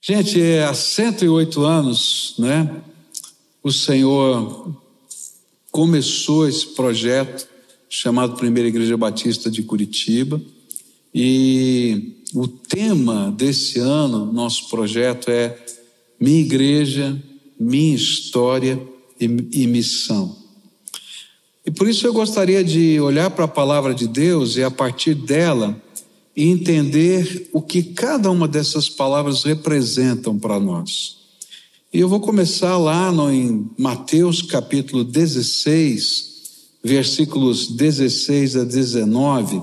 Gente, há 108 anos, né, o Senhor começou esse projeto chamado Primeira Igreja Batista de Curitiba. E o tema desse ano, nosso projeto é Minha Igreja, Minha História e, e Missão. E por isso eu gostaria de olhar para a palavra de Deus e, a partir dela, entender o que cada uma dessas palavras representam para nós. E eu vou começar lá no, em Mateus capítulo 16, versículos 16 a 19,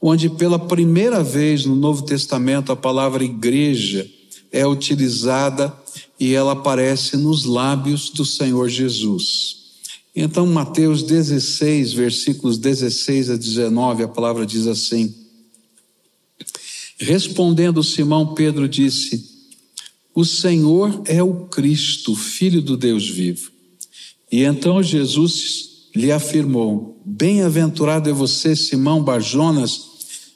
onde pela primeira vez no Novo Testamento a palavra igreja é utilizada e ela aparece nos lábios do Senhor Jesus. Então, Mateus 16, versículos 16 a 19, a palavra diz assim: Respondendo Simão, Pedro disse: O Senhor é o Cristo, filho do Deus vivo. E então Jesus lhe afirmou: Bem-aventurado é você, Simão Barjonas,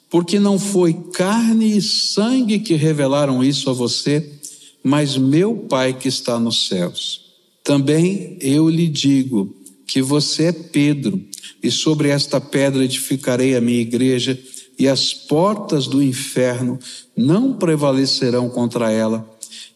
porque não foi carne e sangue que revelaram isso a você, mas meu Pai que está nos céus. Também eu lhe digo que você é Pedro, e sobre esta pedra edificarei a minha igreja e as portas do inferno não prevalecerão contra ela,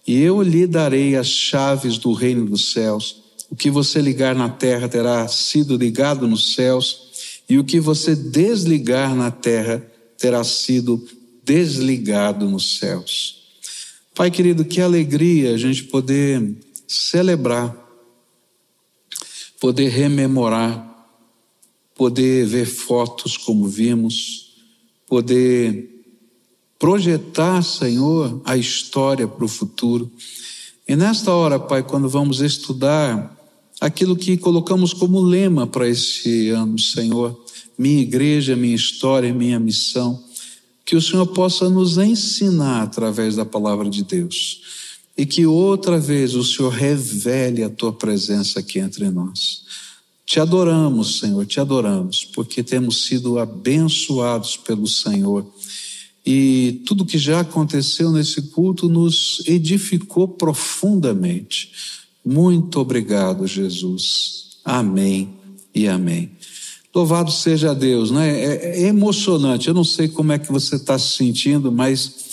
e eu lhe darei as chaves do reino dos céus. O que você ligar na terra terá sido ligado nos céus, e o que você desligar na terra terá sido desligado nos céus. Pai querido, que alegria a gente poder celebrar, poder rememorar, poder ver fotos como vimos, poder projetar, Senhor, a história para o futuro. E nesta hora, Pai, quando vamos estudar aquilo que colocamos como lema para esse ano, Senhor, minha igreja, minha história, minha missão, que o Senhor possa nos ensinar através da palavra de Deus e que outra vez o Senhor revele a tua presença aqui entre nós. Te adoramos, Senhor, te adoramos, porque temos sido abençoados pelo Senhor. E tudo que já aconteceu nesse culto nos edificou profundamente. Muito obrigado, Jesus. Amém e amém. Louvado seja Deus, né? É, é emocionante. Eu não sei como é que você está se sentindo, mas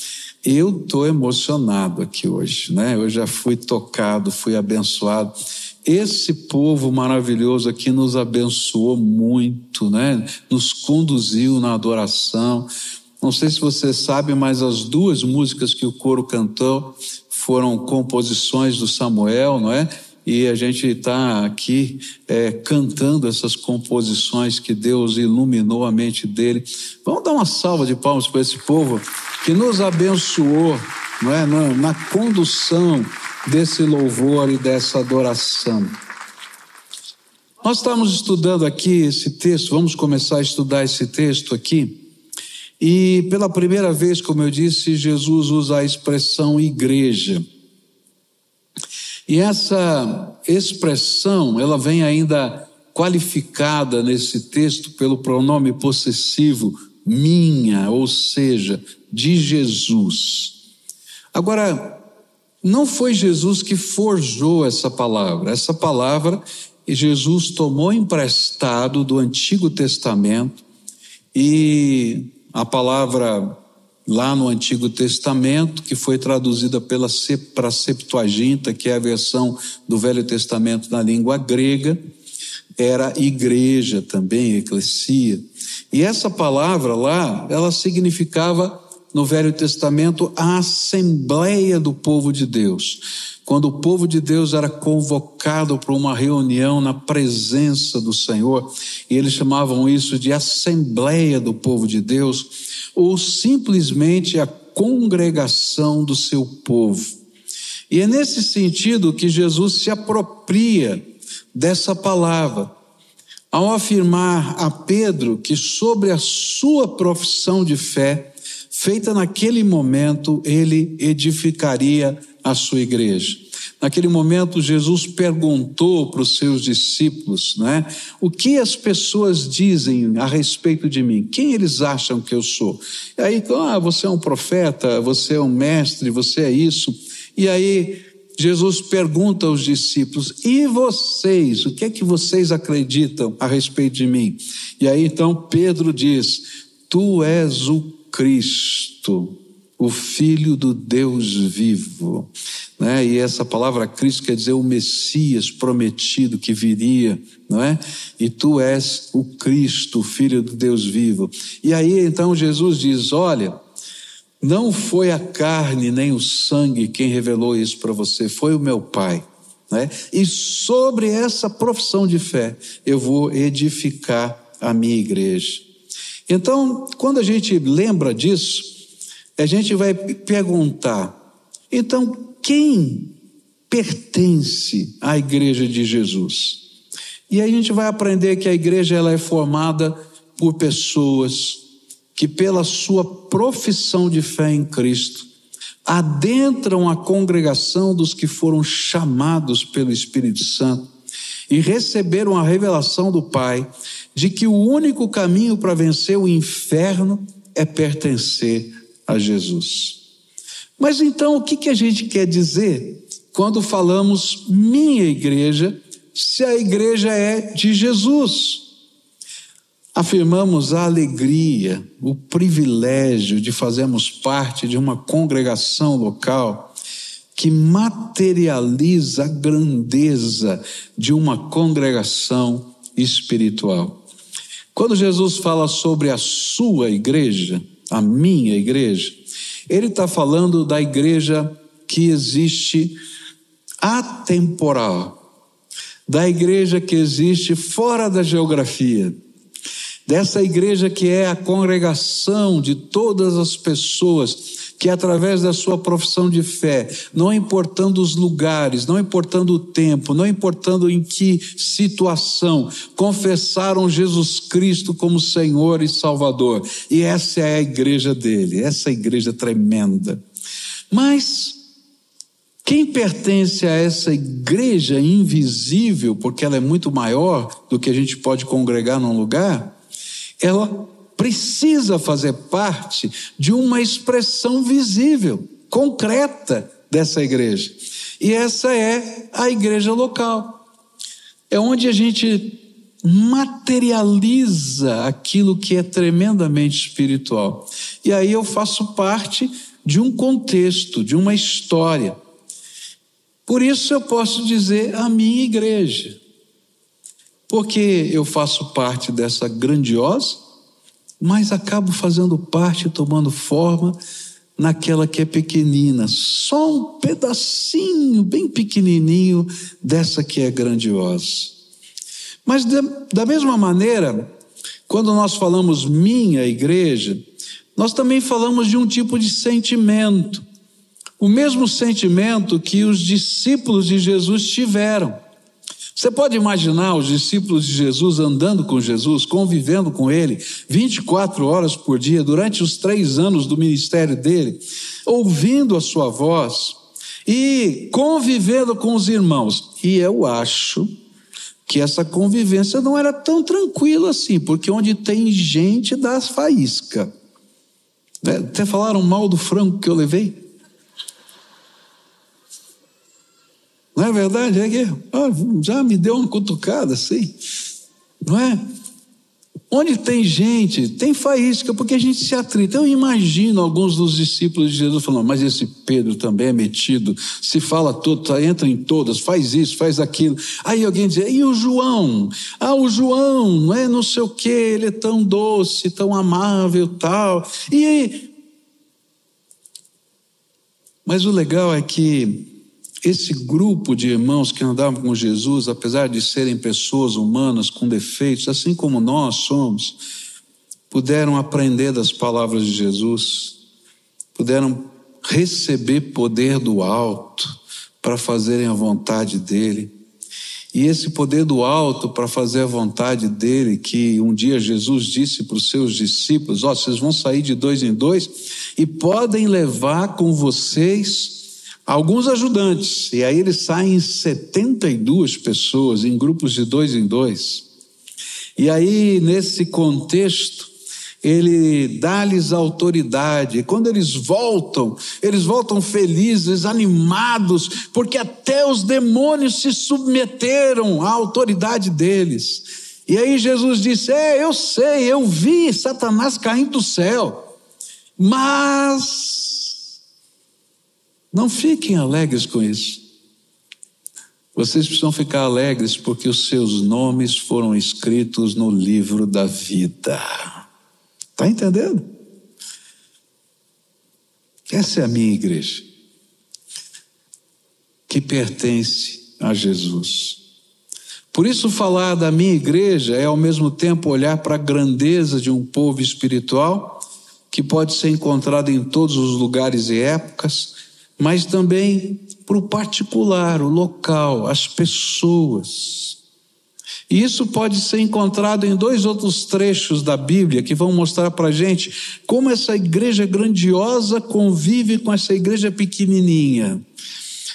eu estou emocionado aqui hoje, né? Eu já fui tocado, fui abençoado. Esse povo maravilhoso aqui nos abençoou muito, né? Nos conduziu na adoração. Não sei se você sabe, mas as duas músicas que o coro cantou foram composições do Samuel, não é? E a gente está aqui é, cantando essas composições que Deus iluminou a mente dele. Vamos dar uma salva de palmas para esse povo que nos abençoou, não é? na, na condução desse louvor e dessa adoração. Nós estamos estudando aqui esse texto, vamos começar a estudar esse texto aqui. E pela primeira vez, como eu disse, Jesus usa a expressão igreja. E essa expressão, ela vem ainda qualificada nesse texto pelo pronome possessivo minha, ou seja, de Jesus. Agora, não foi Jesus que forjou essa palavra. Essa palavra Jesus tomou emprestado do Antigo Testamento e a palavra lá no Antigo Testamento, que foi traduzida pela para Septuaginta, que é a versão do Velho Testamento na língua grega, era igreja também, eclesia. E essa palavra lá, ela significava no Velho Testamento a assembleia do povo de Deus. Quando o povo de Deus era convocado para uma reunião na presença do Senhor, e eles chamavam isso de assembleia do povo de Deus, ou simplesmente a congregação do seu povo. E é nesse sentido que Jesus se apropria dessa palavra, ao afirmar a Pedro que sobre a sua profissão de fé, feita naquele momento, ele edificaria a sua igreja. Naquele momento, Jesus perguntou para os seus discípulos, né, o que as pessoas dizem a respeito de mim? Quem eles acham que eu sou? E aí, ah, você é um profeta, você é um mestre, você é isso. E aí Jesus pergunta aos discípulos: "E vocês, o que é que vocês acreditam a respeito de mim?" E aí então Pedro diz: "Tu és o Cristo, o Filho do Deus vivo. Né? E essa palavra Cristo quer dizer o Messias prometido que viria, não é? E tu és o Cristo, o Filho do Deus vivo. E aí então Jesus diz: Olha, não foi a carne nem o sangue quem revelou isso para você, foi o meu Pai. Né? E sobre essa profissão de fé, eu vou edificar a minha igreja. Então, quando a gente lembra disso, a gente vai perguntar: então, quem pertence à igreja de Jesus? E aí a gente vai aprender que a igreja ela é formada por pessoas que, pela sua profissão de fé em Cristo, adentram a congregação dos que foram chamados pelo Espírito Santo e receberam a revelação do Pai de que o único caminho para vencer o inferno é pertencer a Jesus. Mas então, o que, que a gente quer dizer quando falamos minha igreja, se a igreja é de Jesus? Afirmamos a alegria, o privilégio de fazermos parte de uma congregação local que materializa a grandeza de uma congregação espiritual. Quando Jesus fala sobre a sua igreja, a minha igreja, ele está falando da igreja que existe atemporal, da igreja que existe fora da geografia, dessa igreja que é a congregação de todas as pessoas que através da sua profissão de fé, não importando os lugares, não importando o tempo, não importando em que situação, confessaram Jesus Cristo como Senhor e Salvador. E essa é a igreja dele, essa igreja tremenda. Mas quem pertence a essa igreja invisível, porque ela é muito maior do que a gente pode congregar num lugar, ela precisa fazer parte de uma expressão visível, concreta dessa igreja. E essa é a igreja local. É onde a gente materializa aquilo que é tremendamente espiritual. E aí eu faço parte de um contexto, de uma história. Por isso eu posso dizer a minha igreja. Porque eu faço parte dessa grandiosa mas acabo fazendo parte, tomando forma naquela que é pequenina, só um pedacinho bem pequenininho dessa que é grandiosa. Mas da mesma maneira, quando nós falamos minha igreja, nós também falamos de um tipo de sentimento, o mesmo sentimento que os discípulos de Jesus tiveram. Você pode imaginar os discípulos de Jesus andando com Jesus, convivendo com ele 24 horas por dia, durante os três anos do ministério dele, ouvindo a sua voz e convivendo com os irmãos. E eu acho que essa convivência não era tão tranquila assim, porque onde tem gente dá faísca. Né? Até falaram mal do frango que eu levei. Não é verdade? É que já me deu uma cutucada assim, não é? Onde tem gente, tem faísca, porque a gente se atrita. Eu imagino alguns dos discípulos de Jesus falando, mas esse Pedro também é metido, se fala todo, tá, entra em todas, faz isso, faz aquilo. Aí alguém diz, e o João? Ah, o João, não é não sei o que, ele é tão doce, tão amável, tal. E Mas o legal é que esse grupo de irmãos que andavam com Jesus, apesar de serem pessoas humanas com defeitos, assim como nós somos, puderam aprender das palavras de Jesus, puderam receber poder do alto para fazerem a vontade dele. E esse poder do alto para fazer a vontade dele, que um dia Jesus disse para os seus discípulos: Ó, oh, vocês vão sair de dois em dois e podem levar com vocês alguns ajudantes, e aí eles saem 72 pessoas em grupos de dois em dois. E aí, nesse contexto, ele dá-lhes autoridade. Quando eles voltam, eles voltam felizes, animados, porque até os demônios se submeteram à autoridade deles. E aí Jesus disse: É, eu sei, eu vi Satanás caindo do céu, mas não fiquem alegres com isso. Vocês precisam ficar alegres porque os seus nomes foram escritos no livro da vida. Está entendendo? Essa é a minha igreja, que pertence a Jesus. Por isso, falar da minha igreja é ao mesmo tempo olhar para a grandeza de um povo espiritual que pode ser encontrado em todos os lugares e épocas, mas também para o particular, o local, as pessoas. E isso pode ser encontrado em dois outros trechos da Bíblia que vão mostrar para a gente como essa igreja grandiosa convive com essa igreja pequenininha.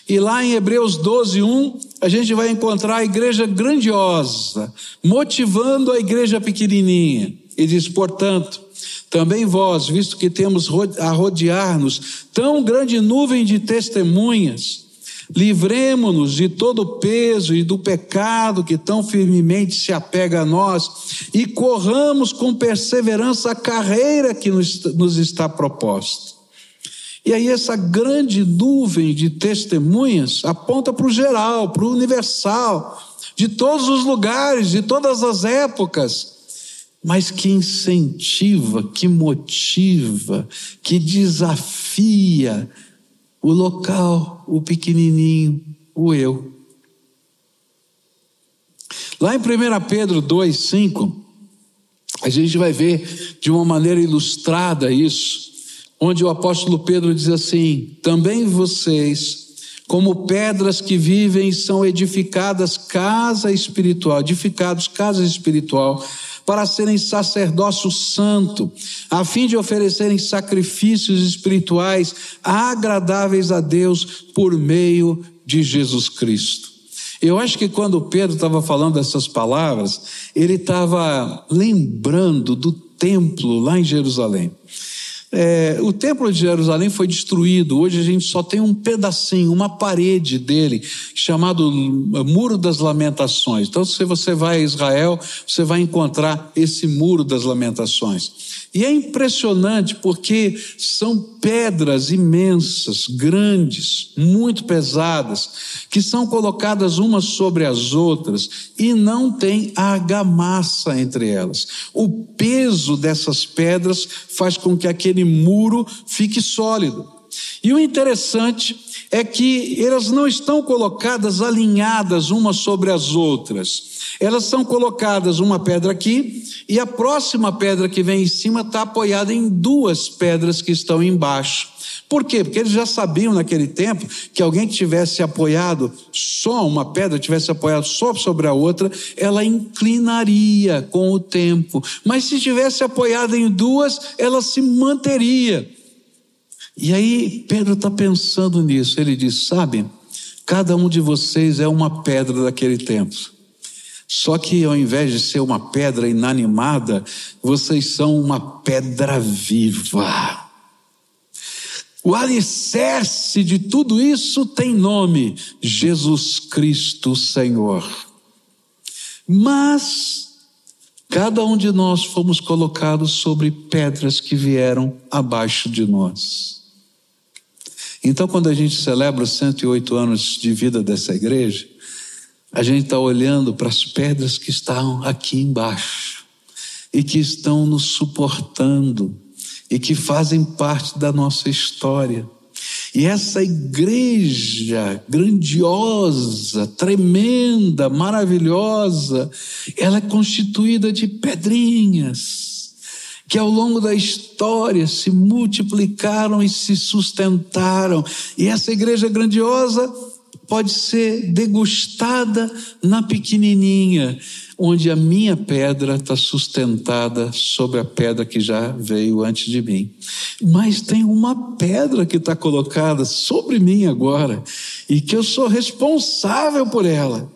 E lá em Hebreus 12, 1, a gente vai encontrar a igreja grandiosa, motivando a igreja pequenininha. E diz, portanto, também vós, visto que temos a rodear-nos tão grande nuvem de testemunhas, Livremos-nos de todo o peso e do pecado que tão firmemente se apega a nós e corramos com perseverança a carreira que nos, nos está proposta. E aí, essa grande nuvem de testemunhas aponta para o geral, para o universal, de todos os lugares, de todas as épocas, mas que incentiva, que motiva, que desafia o local, o pequenininho, o eu. Lá em 1 Pedro 2, 5, a gente vai ver de uma maneira ilustrada isso, onde o apóstolo Pedro diz assim: também vocês, como pedras que vivem, são edificadas casa espiritual, edificados casa espiritual para serem sacerdócio santo, a fim de oferecerem sacrifícios espirituais agradáveis a Deus por meio de Jesus Cristo. Eu acho que quando Pedro estava falando essas palavras, ele estava lembrando do templo lá em Jerusalém. É, o templo de Jerusalém foi destruído. Hoje a gente só tem um pedacinho, uma parede dele, chamado Muro das Lamentações. Então, se você vai a Israel, você vai encontrar esse Muro das Lamentações. E é impressionante porque são pedras imensas, grandes, muito pesadas, que são colocadas umas sobre as outras e não tem argamassa entre elas. O peso dessas pedras faz com que aquele muro fique sólido. E o interessante é que elas não estão colocadas alinhadas umas sobre as outras. Elas são colocadas uma pedra aqui e a próxima pedra que vem em cima está apoiada em duas pedras que estão embaixo. Por quê? Porque eles já sabiam naquele tempo que alguém que tivesse apoiado só uma pedra, tivesse apoiado só sobre a outra, ela inclinaria com o tempo. Mas se tivesse apoiado em duas, ela se manteria. E aí Pedro está pensando nisso. Ele diz: Sabe, cada um de vocês é uma pedra daquele tempo. Só que ao invés de ser uma pedra inanimada, vocês são uma pedra viva. O alicerce de tudo isso tem nome: Jesus Cristo Senhor. Mas cada um de nós fomos colocados sobre pedras que vieram abaixo de nós. Então, quando a gente celebra os 108 anos de vida dessa igreja, a gente está olhando para as pedras que estão aqui embaixo e que estão nos suportando e que fazem parte da nossa história. E essa igreja grandiosa, tremenda, maravilhosa, ela é constituída de pedrinhas que ao longo da história se multiplicaram e se sustentaram. E essa igreja grandiosa pode ser degustada na pequenininha, onde a minha pedra está sustentada sobre a pedra que já veio antes de mim. Mas tem uma pedra que está colocada sobre mim agora e que eu sou responsável por ela.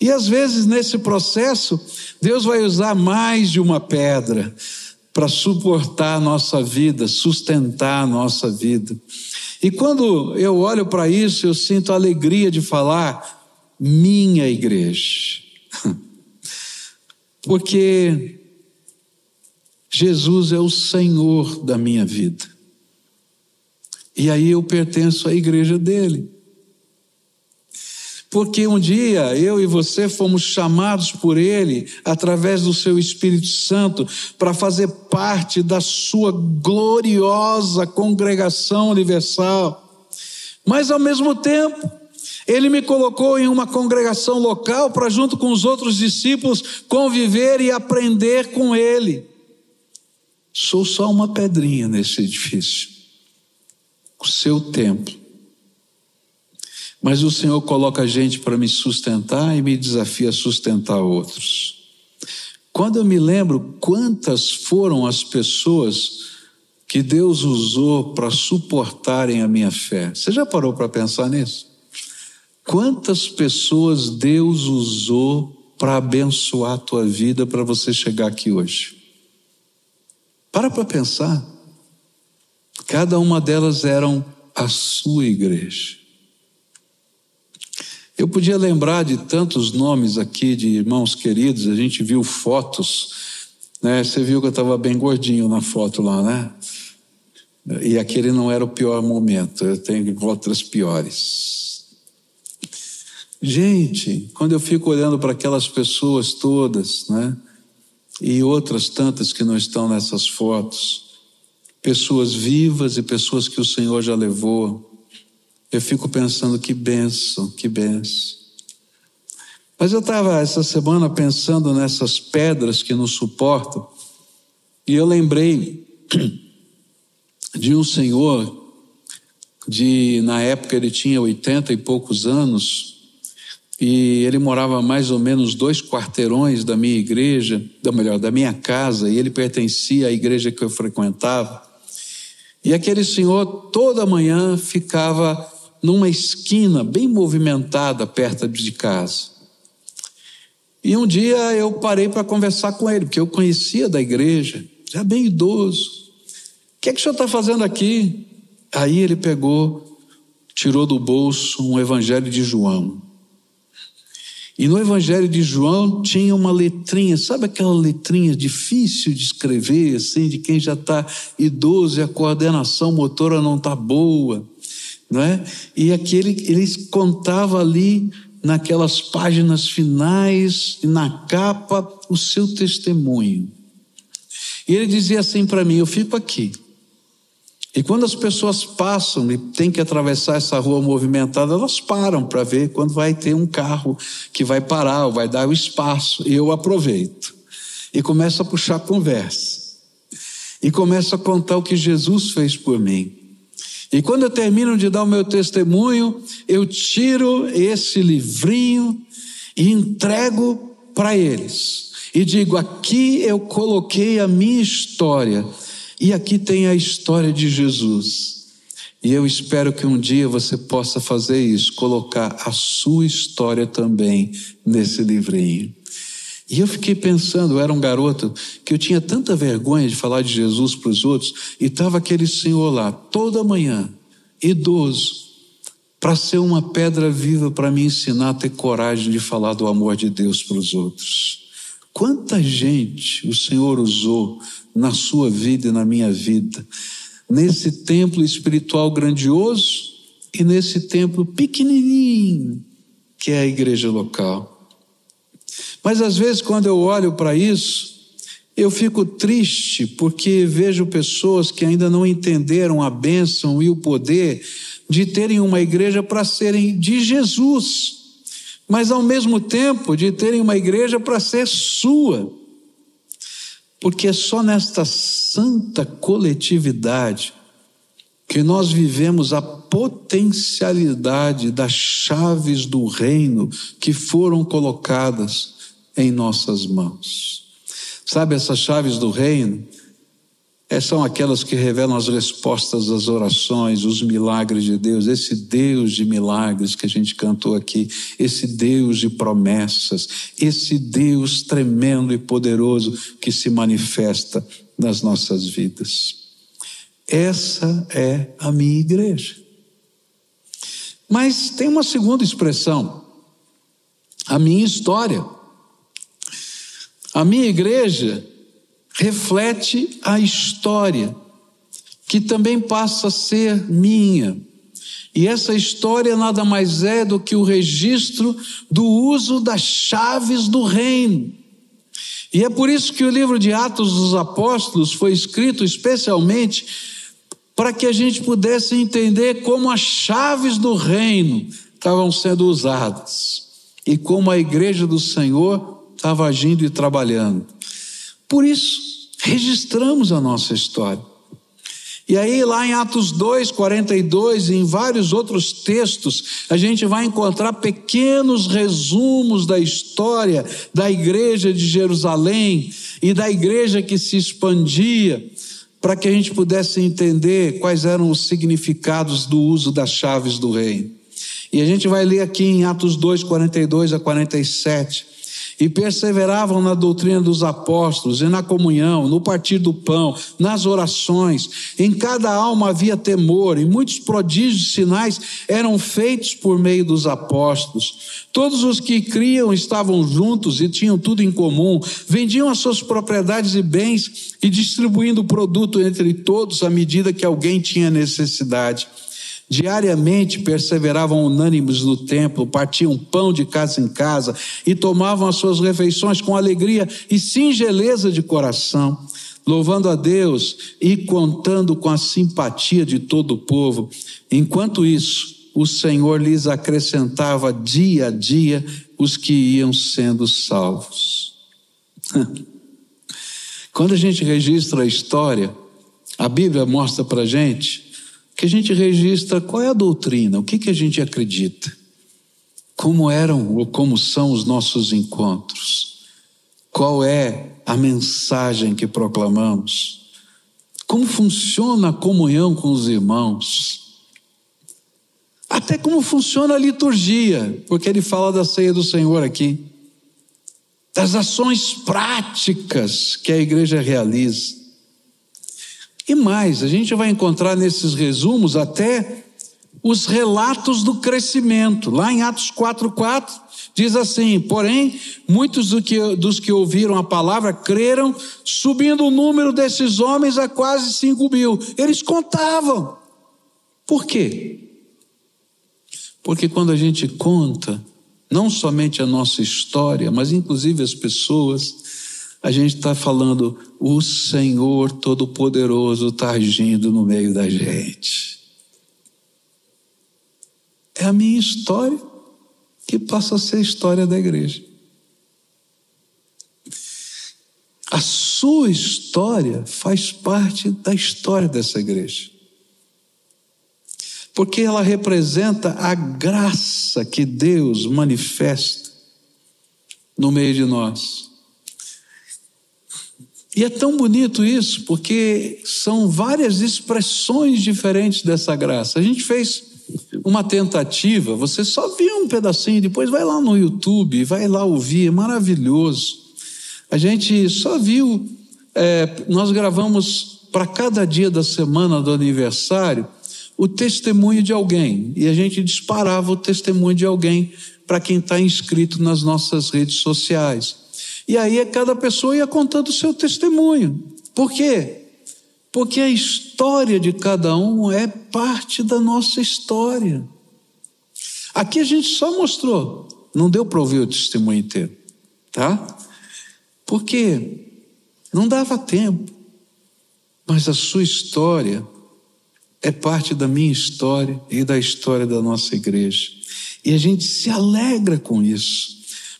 E às vezes nesse processo, Deus vai usar mais de uma pedra para suportar a nossa vida, sustentar a nossa vida. E quando eu olho para isso, eu sinto a alegria de falar minha igreja. Porque Jesus é o Senhor da minha vida. E aí eu pertenço à igreja dele. Porque um dia eu e você fomos chamados por Ele, através do Seu Espírito Santo, para fazer parte da Sua gloriosa congregação universal. Mas ao mesmo tempo, Ele me colocou em uma congregação local para, junto com os outros discípulos, conviver e aprender com Ele. Sou só uma pedrinha nesse edifício, o seu templo mas o Senhor coloca a gente para me sustentar e me desafia a sustentar outros. Quando eu me lembro quantas foram as pessoas que Deus usou para suportarem a minha fé, você já parou para pensar nisso? Quantas pessoas Deus usou para abençoar a tua vida para você chegar aqui hoje? Para para pensar. Cada uma delas eram a sua igreja. Eu podia lembrar de tantos nomes aqui de irmãos queridos, a gente viu fotos, né? Você viu que eu estava bem gordinho na foto lá, né? E aquele não era o pior momento, eu tenho outras piores. Gente, quando eu fico olhando para aquelas pessoas todas, né? E outras tantas que não estão nessas fotos, pessoas vivas e pessoas que o Senhor já levou, eu fico pensando que benção, que benção. Mas eu estava essa semana pensando nessas pedras que nos suportam, e eu lembrei de um senhor, de na época ele tinha oitenta e poucos anos, e ele morava mais ou menos dois quarteirões da minha igreja, da melhor, da minha casa, e ele pertencia à igreja que eu frequentava. E aquele senhor toda manhã ficava numa esquina bem movimentada perto de casa. E um dia eu parei para conversar com ele, porque eu conhecia da igreja, já bem idoso. O que é que o senhor está fazendo aqui? Aí ele pegou, tirou do bolso um evangelho de João. E no Evangelho de João tinha uma letrinha, sabe aquela letrinha difícil de escrever, assim, de quem já está idoso e a coordenação motora não está boa não é? E aquele ele contava ali naquelas páginas finais e na capa o seu testemunho. E ele dizia assim para mim: Eu fico aqui. E quando as pessoas passam e têm que atravessar essa rua movimentada, elas param para ver quando vai ter um carro que vai parar, ou vai dar o espaço. E eu aproveito. E começo a puxar conversa. E começo a contar o que Jesus fez por mim. E quando eu termino de dar o meu testemunho, eu tiro esse livrinho e entrego para eles. E digo: aqui eu coloquei a minha história, e aqui tem a história de Jesus. E eu espero que um dia você possa fazer isso, colocar a sua história também nesse livrinho. E eu fiquei pensando, eu era um garoto que eu tinha tanta vergonha de falar de Jesus para os outros, e estava aquele senhor lá, toda manhã, idoso, para ser uma pedra viva para me ensinar a ter coragem de falar do amor de Deus para os outros. Quanta gente o Senhor usou na sua vida e na minha vida, nesse templo espiritual grandioso e nesse templo pequenininho que é a igreja local. Mas às vezes, quando eu olho para isso, eu fico triste porque vejo pessoas que ainda não entenderam a bênção e o poder de terem uma igreja para serem de Jesus, mas ao mesmo tempo de terem uma igreja para ser sua. Porque é só nesta santa coletividade que nós vivemos a potencialidade das chaves do reino que foram colocadas em nossas mãos. Sabe essas chaves do reino? É, são aquelas que revelam as respostas às orações, os milagres de Deus, esse Deus de milagres que a gente cantou aqui, esse Deus de promessas, esse Deus tremendo e poderoso que se manifesta nas nossas vidas. Essa é a minha igreja. Mas tem uma segunda expressão, a minha história. A minha igreja reflete a história, que também passa a ser minha. E essa história nada mais é do que o registro do uso das chaves do reino. E é por isso que o livro de Atos dos Apóstolos foi escrito especialmente para que a gente pudesse entender como as chaves do reino estavam sendo usadas e como a igreja do Senhor estava agindo e trabalhando. Por isso, registramos a nossa história. E aí, lá em Atos 2, 42 e em vários outros textos, a gente vai encontrar pequenos resumos da história da igreja de Jerusalém e da igreja que se expandia, para que a gente pudesse entender quais eram os significados do uso das chaves do reino. E a gente vai ler aqui em Atos 2, 42 a 47 e perseveravam na doutrina dos apóstolos, e na comunhão, no partir do pão, nas orações. Em cada alma havia temor, e muitos prodígios e sinais eram feitos por meio dos apóstolos. Todos os que criam estavam juntos e tinham tudo em comum, vendiam as suas propriedades e bens e distribuindo o produto entre todos à medida que alguém tinha necessidade. Diariamente perseveravam unânimes no templo, partiam pão de casa em casa e tomavam as suas refeições com alegria e singeleza de coração, louvando a Deus e contando com a simpatia de todo o povo. Enquanto isso, o Senhor lhes acrescentava dia a dia os que iam sendo salvos. Quando a gente registra a história, a Bíblia mostra para gente que a gente registra qual é a doutrina, o que, que a gente acredita, como eram ou como são os nossos encontros, qual é a mensagem que proclamamos, como funciona a comunhão com os irmãos, até como funciona a liturgia, porque ele fala da ceia do Senhor aqui, das ações práticas que a igreja realiza. E mais, a gente vai encontrar nesses resumos até os relatos do crescimento. Lá em Atos 4,4 diz assim: Porém, muitos do que, dos que ouviram a palavra creram, subindo o número desses homens a quase 5 mil. Eles contavam. Por quê? Porque quando a gente conta, não somente a nossa história, mas inclusive as pessoas, a gente está falando, o Senhor Todo-Poderoso está agindo no meio da gente. É a minha história que passa a ser a história da igreja. A sua história faz parte da história dessa igreja. Porque ela representa a graça que Deus manifesta no meio de nós. E é tão bonito isso, porque são várias expressões diferentes dessa graça. A gente fez uma tentativa, você só viu um pedacinho, depois vai lá no YouTube, vai lá ouvir, é maravilhoso. A gente só viu, é, nós gravamos para cada dia da semana do aniversário o testemunho de alguém, e a gente disparava o testemunho de alguém para quem está inscrito nas nossas redes sociais. E aí cada pessoa ia contando o seu testemunho. Por quê? Porque a história de cada um é parte da nossa história. Aqui a gente só mostrou, não deu para ouvir o testemunho inteiro, tá? Porque não dava tempo. Mas a sua história é parte da minha história e da história da nossa igreja. E a gente se alegra com isso.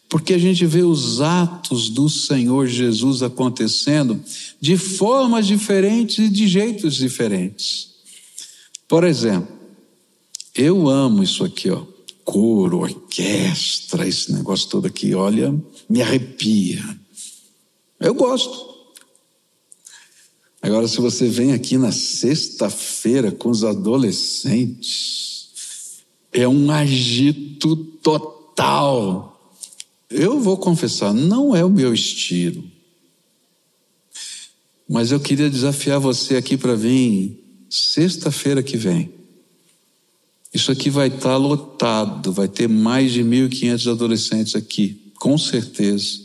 Porque a gente vê os atos do Senhor Jesus acontecendo de formas diferentes e de jeitos diferentes. Por exemplo, eu amo isso aqui, ó. Coro, orquestra, esse negócio todo aqui, olha, me arrepia. Eu gosto. Agora, se você vem aqui na sexta-feira com os adolescentes, é um agito total eu vou confessar, não é o meu estilo. Mas eu queria desafiar você aqui para vir sexta-feira que vem. Isso aqui vai estar tá lotado, vai ter mais de 1.500 adolescentes aqui, com certeza.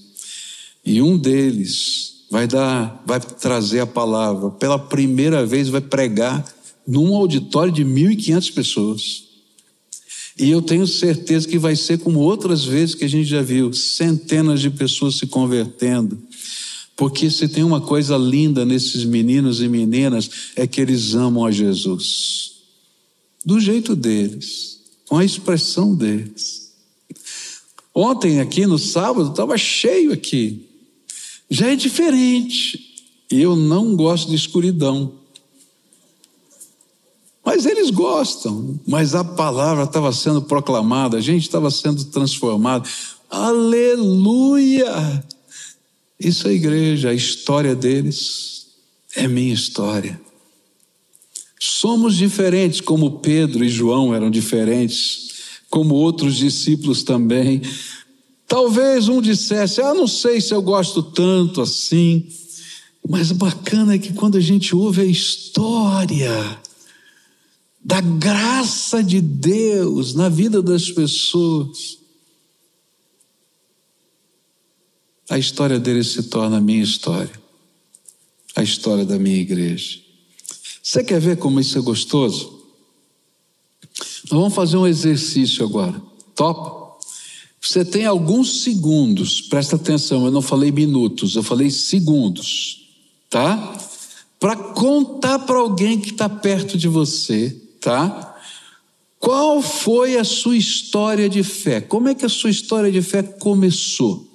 E um deles vai dar, vai trazer a palavra, pela primeira vez vai pregar num auditório de 1.500 pessoas. E eu tenho certeza que vai ser como outras vezes que a gente já viu, centenas de pessoas se convertendo. Porque se tem uma coisa linda nesses meninos e meninas é que eles amam a Jesus. Do jeito deles, com a expressão deles. Ontem aqui no sábado estava cheio aqui. Já é diferente. Eu não gosto de escuridão. Mas eles gostam. Mas a palavra estava sendo proclamada, a gente estava sendo transformado. Aleluia! Isso é igreja, a história deles é minha história. Somos diferentes, como Pedro e João eram diferentes, como outros discípulos também. Talvez um dissesse: Ah, não sei se eu gosto tanto assim. Mas o bacana é que quando a gente ouve a história, da graça de Deus na vida das pessoas, a história deles se torna a minha história, a história da minha igreja. Você quer ver como isso é gostoso? Nós vamos fazer um exercício agora. Top? Você tem alguns segundos, presta atenção, eu não falei minutos, eu falei segundos, tá? Para contar para alguém que está perto de você tá? Qual foi a sua história de fé? Como é que a sua história de fé começou?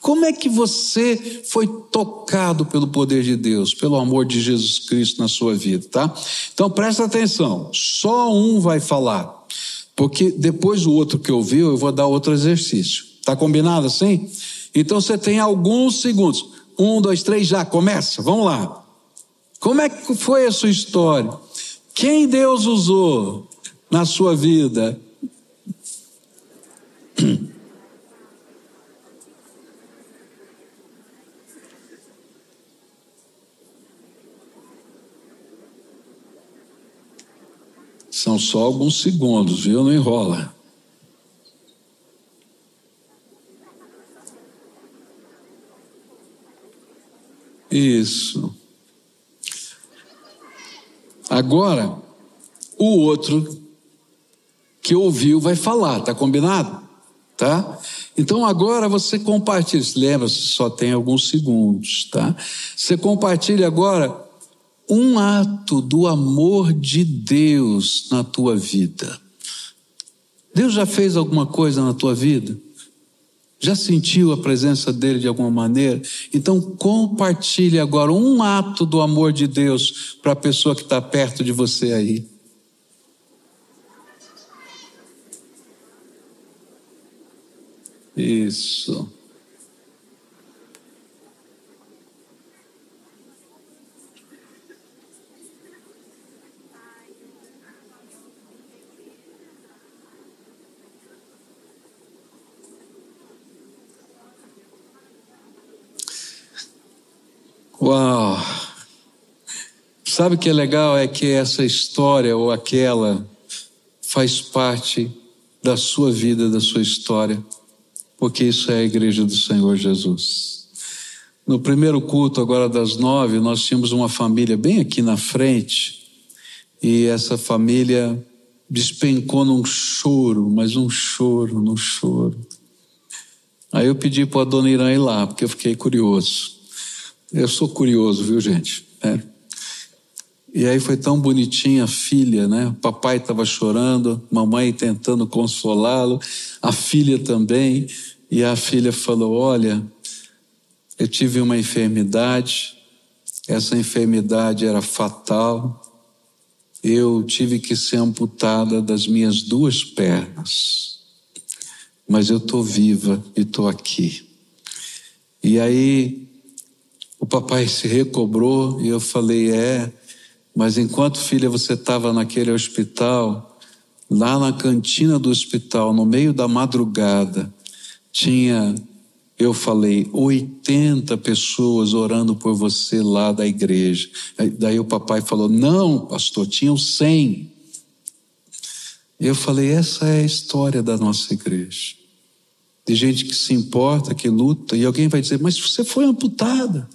Como é que você foi tocado pelo poder de Deus, pelo amor de Jesus Cristo na sua vida, tá? Então presta atenção, só um vai falar, porque depois o outro que ouviu, eu vou dar outro exercício. Tá combinado assim? Então você tem alguns segundos. Um, dois, três, já começa. Vamos lá. Como é que foi a sua história? Quem Deus usou na sua vida? São só alguns segundos, viu? Não enrola. Isso. Agora, o outro que ouviu vai falar, tá combinado? Tá? Então agora você compartilha, lembra, só tem alguns segundos, tá? Você compartilha agora um ato do amor de Deus na tua vida. Deus já fez alguma coisa na tua vida? Já sentiu a presença dele de alguma maneira? Então compartilhe agora um ato do amor de Deus para a pessoa que está perto de você aí. Isso. Uau! Sabe o que é legal? É que essa história ou aquela faz parte da sua vida, da sua história, porque isso é a igreja do Senhor Jesus. No primeiro culto, agora das nove, nós tínhamos uma família bem aqui na frente, e essa família despencou num choro, mas um choro, num choro. Aí eu pedi para a dona Irã ir lá, porque eu fiquei curioso. Eu sou curioso, viu, gente? É. E aí foi tão bonitinha a filha, né? O papai estava chorando, mamãe tentando consolá-lo, a filha também. E a filha falou: Olha, eu tive uma enfermidade, essa enfermidade era fatal, eu tive que ser amputada das minhas duas pernas, mas eu estou viva e estou aqui. E aí o papai se recobrou e eu falei: É, mas enquanto filha você estava naquele hospital, lá na cantina do hospital, no meio da madrugada, tinha eu falei 80 pessoas orando por você lá da igreja. Daí o papai falou: Não, pastor, tinham 100. Eu falei: Essa é a história da nossa igreja. De gente que se importa, que luta, e alguém vai dizer: Mas você foi amputada.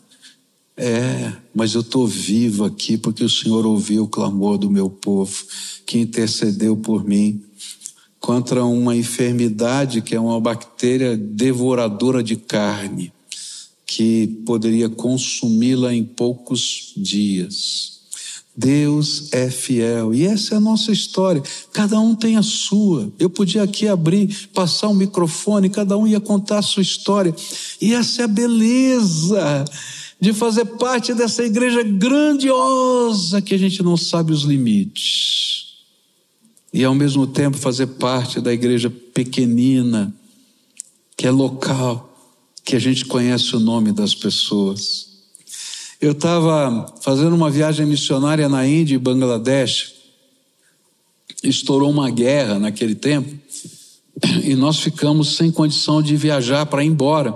É, mas eu estou vivo aqui porque o Senhor ouviu o clamor do meu povo, que intercedeu por mim contra uma enfermidade que é uma bactéria devoradora de carne, que poderia consumi-la em poucos dias. Deus é fiel e essa é a nossa história. Cada um tem a sua. Eu podia aqui abrir, passar um microfone, cada um ia contar a sua história. E essa é a beleza de fazer parte dessa igreja grandiosa que a gente não sabe os limites. E ao mesmo tempo fazer parte da igreja pequenina, que é local, que a gente conhece o nome das pessoas. Eu estava fazendo uma viagem missionária na Índia e Bangladesh. Estourou uma guerra naquele tempo e nós ficamos sem condição de viajar para ir embora.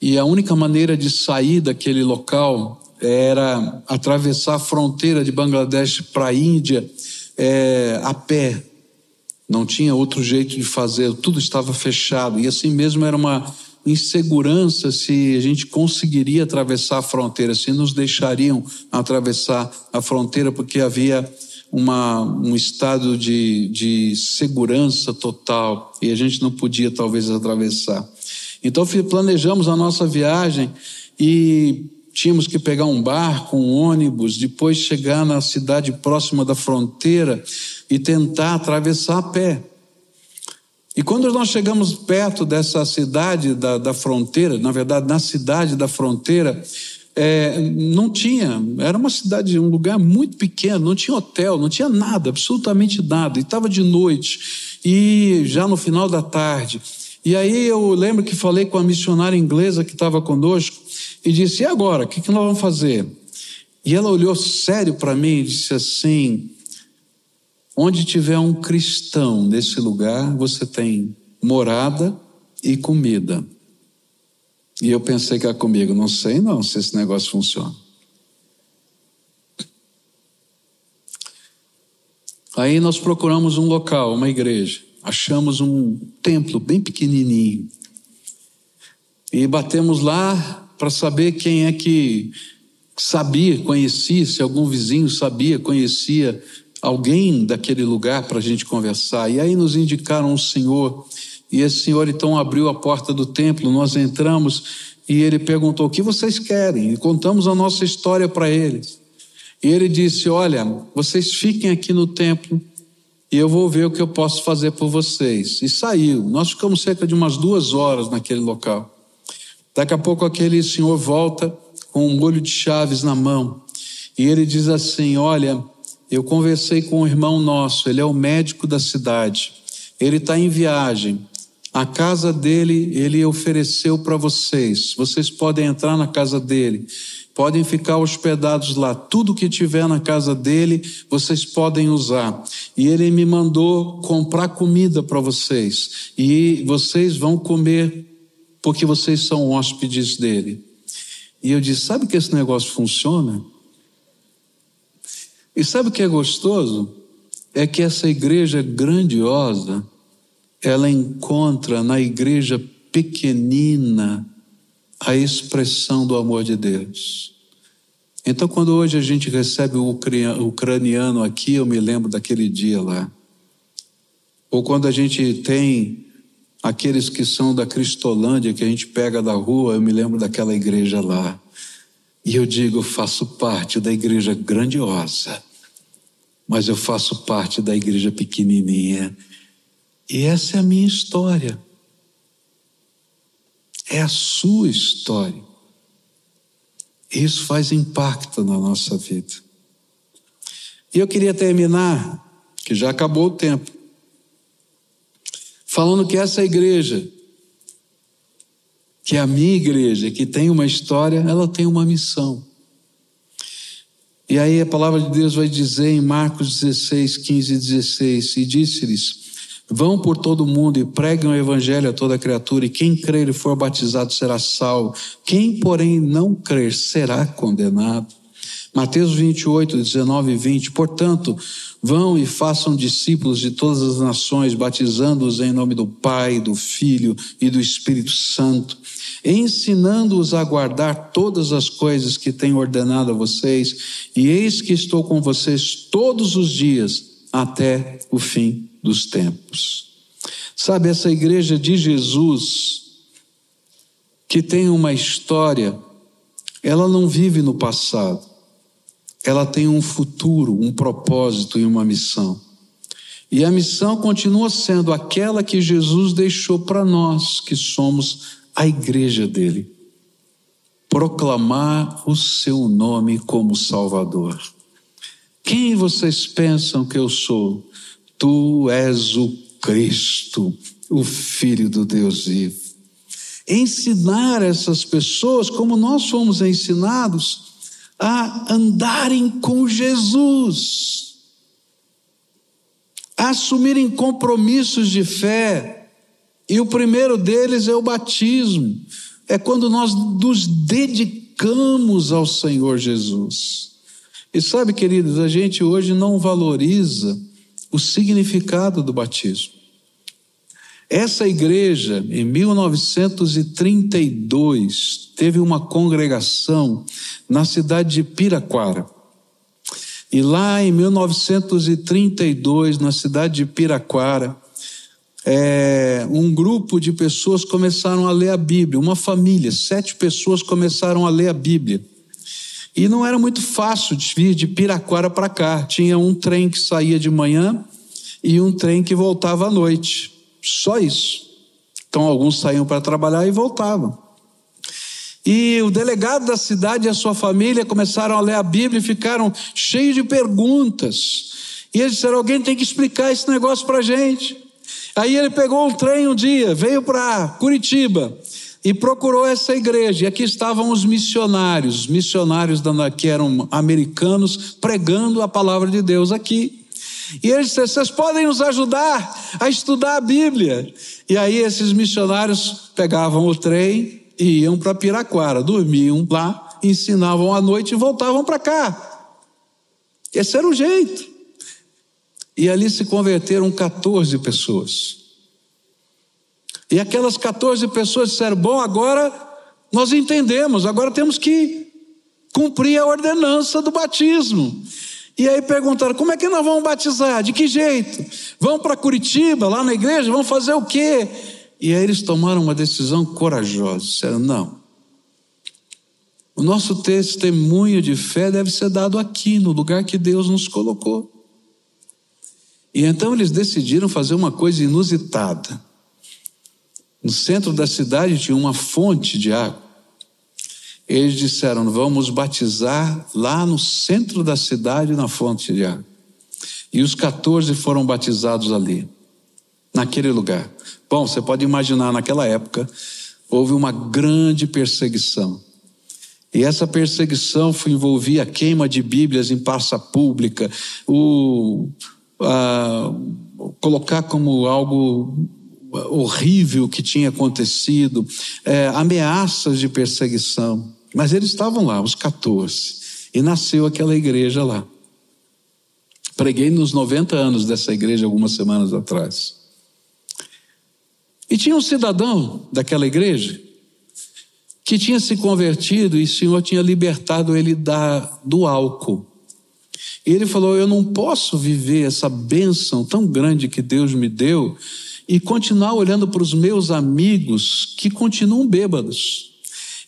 E a única maneira de sair daquele local era atravessar a fronteira de Bangladesh para a Índia é, a pé. Não tinha outro jeito de fazer, tudo estava fechado. E assim mesmo era uma insegurança se a gente conseguiria atravessar a fronteira, se nos deixariam atravessar a fronteira, porque havia uma, um estado de, de segurança total e a gente não podia talvez atravessar. Então planejamos a nossa viagem e tínhamos que pegar um barco, um ônibus, depois chegar na cidade próxima da fronteira e tentar atravessar a pé. E quando nós chegamos perto dessa cidade da, da fronteira, na verdade, na cidade da fronteira, é, não tinha, era uma cidade, um lugar muito pequeno, não tinha hotel, não tinha nada, absolutamente nada, e estava de noite, e já no final da tarde. E aí eu lembro que falei com a missionária inglesa que estava conosco e disse: E agora? O que, que nós vamos fazer? E ela olhou sério para mim e disse assim: Onde tiver um cristão nesse lugar, você tem morada e comida. E eu pensei que era comigo, não sei não se esse negócio funciona. Aí nós procuramos um local, uma igreja achamos um templo bem pequenininho. E batemos lá para saber quem é que sabia, conhecia, se algum vizinho sabia, conhecia alguém daquele lugar para a gente conversar. E aí nos indicaram um senhor, e esse senhor então abriu a porta do templo, nós entramos e ele perguntou: O que vocês querem? E contamos a nossa história para eles. E ele disse: Olha, vocês fiquem aqui no templo e eu vou ver o que eu posso fazer por vocês. E saiu. Nós ficamos cerca de umas duas horas naquele local. Daqui a pouco aquele senhor volta com um molho de chaves na mão e ele diz assim: Olha, eu conversei com um irmão nosso, ele é o médico da cidade, ele está em viagem. A casa dele ele ofereceu para vocês. Vocês podem entrar na casa dele podem ficar hospedados lá. Tudo que tiver na casa dele, vocês podem usar. E ele me mandou comprar comida para vocês. E vocês vão comer porque vocês são hóspedes dele. E eu disse: sabe que esse negócio funciona? E sabe o que é gostoso? É que essa igreja grandiosa, ela encontra na igreja pequenina a expressão do amor de Deus. Então, quando hoje a gente recebe o ucraniano aqui, eu me lembro daquele dia lá. Ou quando a gente tem aqueles que são da Cristolândia, que a gente pega da rua, eu me lembro daquela igreja lá. E eu digo, eu faço parte da igreja grandiosa, mas eu faço parte da igreja pequenininha. E essa é a minha história. É a sua história. Isso faz impacto na nossa vida. E eu queria terminar, que já acabou o tempo, falando que essa igreja, que é a minha igreja, que tem uma história, ela tem uma missão. E aí a palavra de Deus vai dizer em Marcos 16, 15 e 16: E disse-lhes: Vão por todo o mundo e preguem o evangelho a toda criatura, e quem crer e for batizado será salvo. Quem, porém, não crer será condenado. Mateus 28, 19 e 20. Portanto, vão e façam discípulos de todas as nações, batizando-os em nome do Pai, do Filho e do Espírito Santo, ensinando-os a guardar todas as coisas que tenho ordenado a vocês, e eis que estou com vocês todos os dias até o fim dos tempos. Sabe, essa igreja de Jesus, que tem uma história, ela não vive no passado, ela tem um futuro, um propósito e uma missão. E a missão continua sendo aquela que Jesus deixou para nós, que somos a igreja dele. Proclamar o seu nome como Salvador. Quem vocês pensam que eu sou? Tu és o Cristo, o Filho do Deus vivo. Ensinar essas pessoas como nós fomos ensinados a andarem com Jesus, a assumirem compromissos de fé, e o primeiro deles é o batismo, é quando nós nos dedicamos ao Senhor Jesus. E sabe, queridos, a gente hoje não valoriza o significado do batismo. Essa igreja, em 1932, teve uma congregação na cidade de Piraquara. E lá em 1932, na cidade de Piraquara, é, um grupo de pessoas começaram a ler a Bíblia, uma família, sete pessoas começaram a ler a Bíblia. E não era muito fácil vir de Piraquara para cá. Tinha um trem que saía de manhã e um trem que voltava à noite. Só isso. Então alguns saíam para trabalhar e voltavam. E o delegado da cidade e a sua família começaram a ler a Bíblia e ficaram cheios de perguntas. E eles disseram: alguém tem que explicar esse negócio para a gente. Aí ele pegou um trem um dia, veio para Curitiba e procurou essa igreja. E aqui estavam os missionários, missionários que eram americanos, pregando a palavra de Deus aqui. E eles disseram: vocês podem nos ajudar a estudar a Bíblia. E aí esses missionários pegavam o trem e iam para Piraquara, dormiam lá, ensinavam à noite e voltavam para cá. Esse era o jeito. E ali se converteram 14 pessoas. E aquelas 14 pessoas disseram: Bom, agora nós entendemos, agora temos que cumprir a ordenança do batismo. E aí perguntaram: como é que nós vamos batizar? De que jeito? Vamos para Curitiba, lá na igreja? Vamos fazer o quê? E aí eles tomaram uma decisão corajosa. Disseram: não. O nosso testemunho de fé deve ser dado aqui, no lugar que Deus nos colocou. E então eles decidiram fazer uma coisa inusitada. No centro da cidade tinha uma fonte de água. Eles disseram: Vamos batizar lá no centro da cidade, na fonte de água. E os 14 foram batizados ali, naquele lugar. Bom, você pode imaginar, naquela época, houve uma grande perseguição. E essa perseguição envolvia a queima de Bíblias em praça pública, o, a, colocar como algo horrível que tinha acontecido, é, ameaças de perseguição. Mas eles estavam lá, os 14, e nasceu aquela igreja lá. Preguei nos 90 anos dessa igreja algumas semanas atrás. E tinha um cidadão daquela igreja que tinha se convertido e o Senhor tinha libertado ele da, do álcool. E ele falou: Eu não posso viver essa bênção tão grande que Deus me deu e continuar olhando para os meus amigos que continuam bêbados.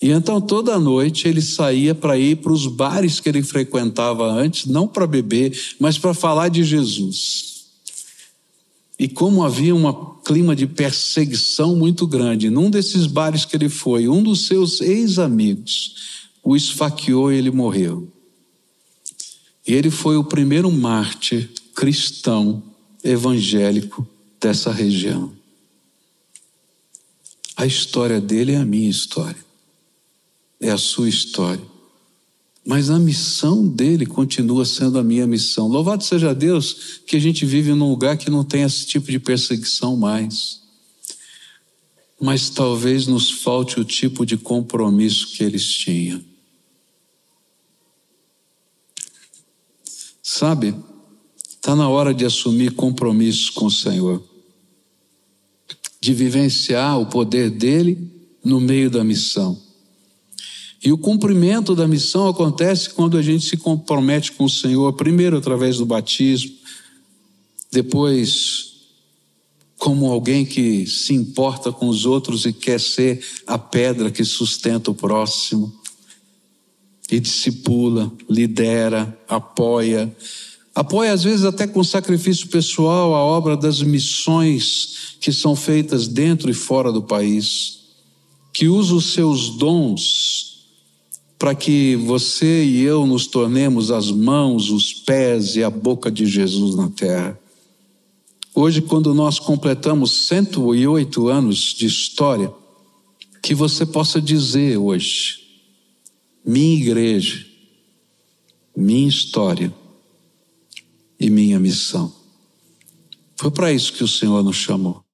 E então toda noite ele saía para ir para os bares que ele frequentava antes, não para beber, mas para falar de Jesus. E como havia um clima de perseguição muito grande, num desses bares que ele foi, um dos seus ex-amigos o esfaqueou e ele morreu. E ele foi o primeiro mártir cristão evangélico dessa região. A história dele é a minha história, é a sua história. mas a missão dele continua sendo a minha missão. Louvado seja Deus que a gente vive num lugar que não tem esse tipo de perseguição mais. Mas talvez nos falte o tipo de compromisso que eles tinham. Sabe, está na hora de assumir compromisso com o Senhor, de vivenciar o poder dele no meio da missão. E o cumprimento da missão acontece quando a gente se compromete com o Senhor, primeiro através do batismo, depois como alguém que se importa com os outros e quer ser a pedra que sustenta o próximo, e discipula, lidera, apoia. Apoia, às vezes, até com sacrifício pessoal, a obra das missões que são feitas dentro e fora do país, que usa os seus dons para que você e eu nos tornemos as mãos, os pés e a boca de Jesus na terra. Hoje, quando nós completamos 108 anos de história, que você possa dizer hoje, minha igreja, minha história e minha missão. Foi para isso que o Senhor nos chamou.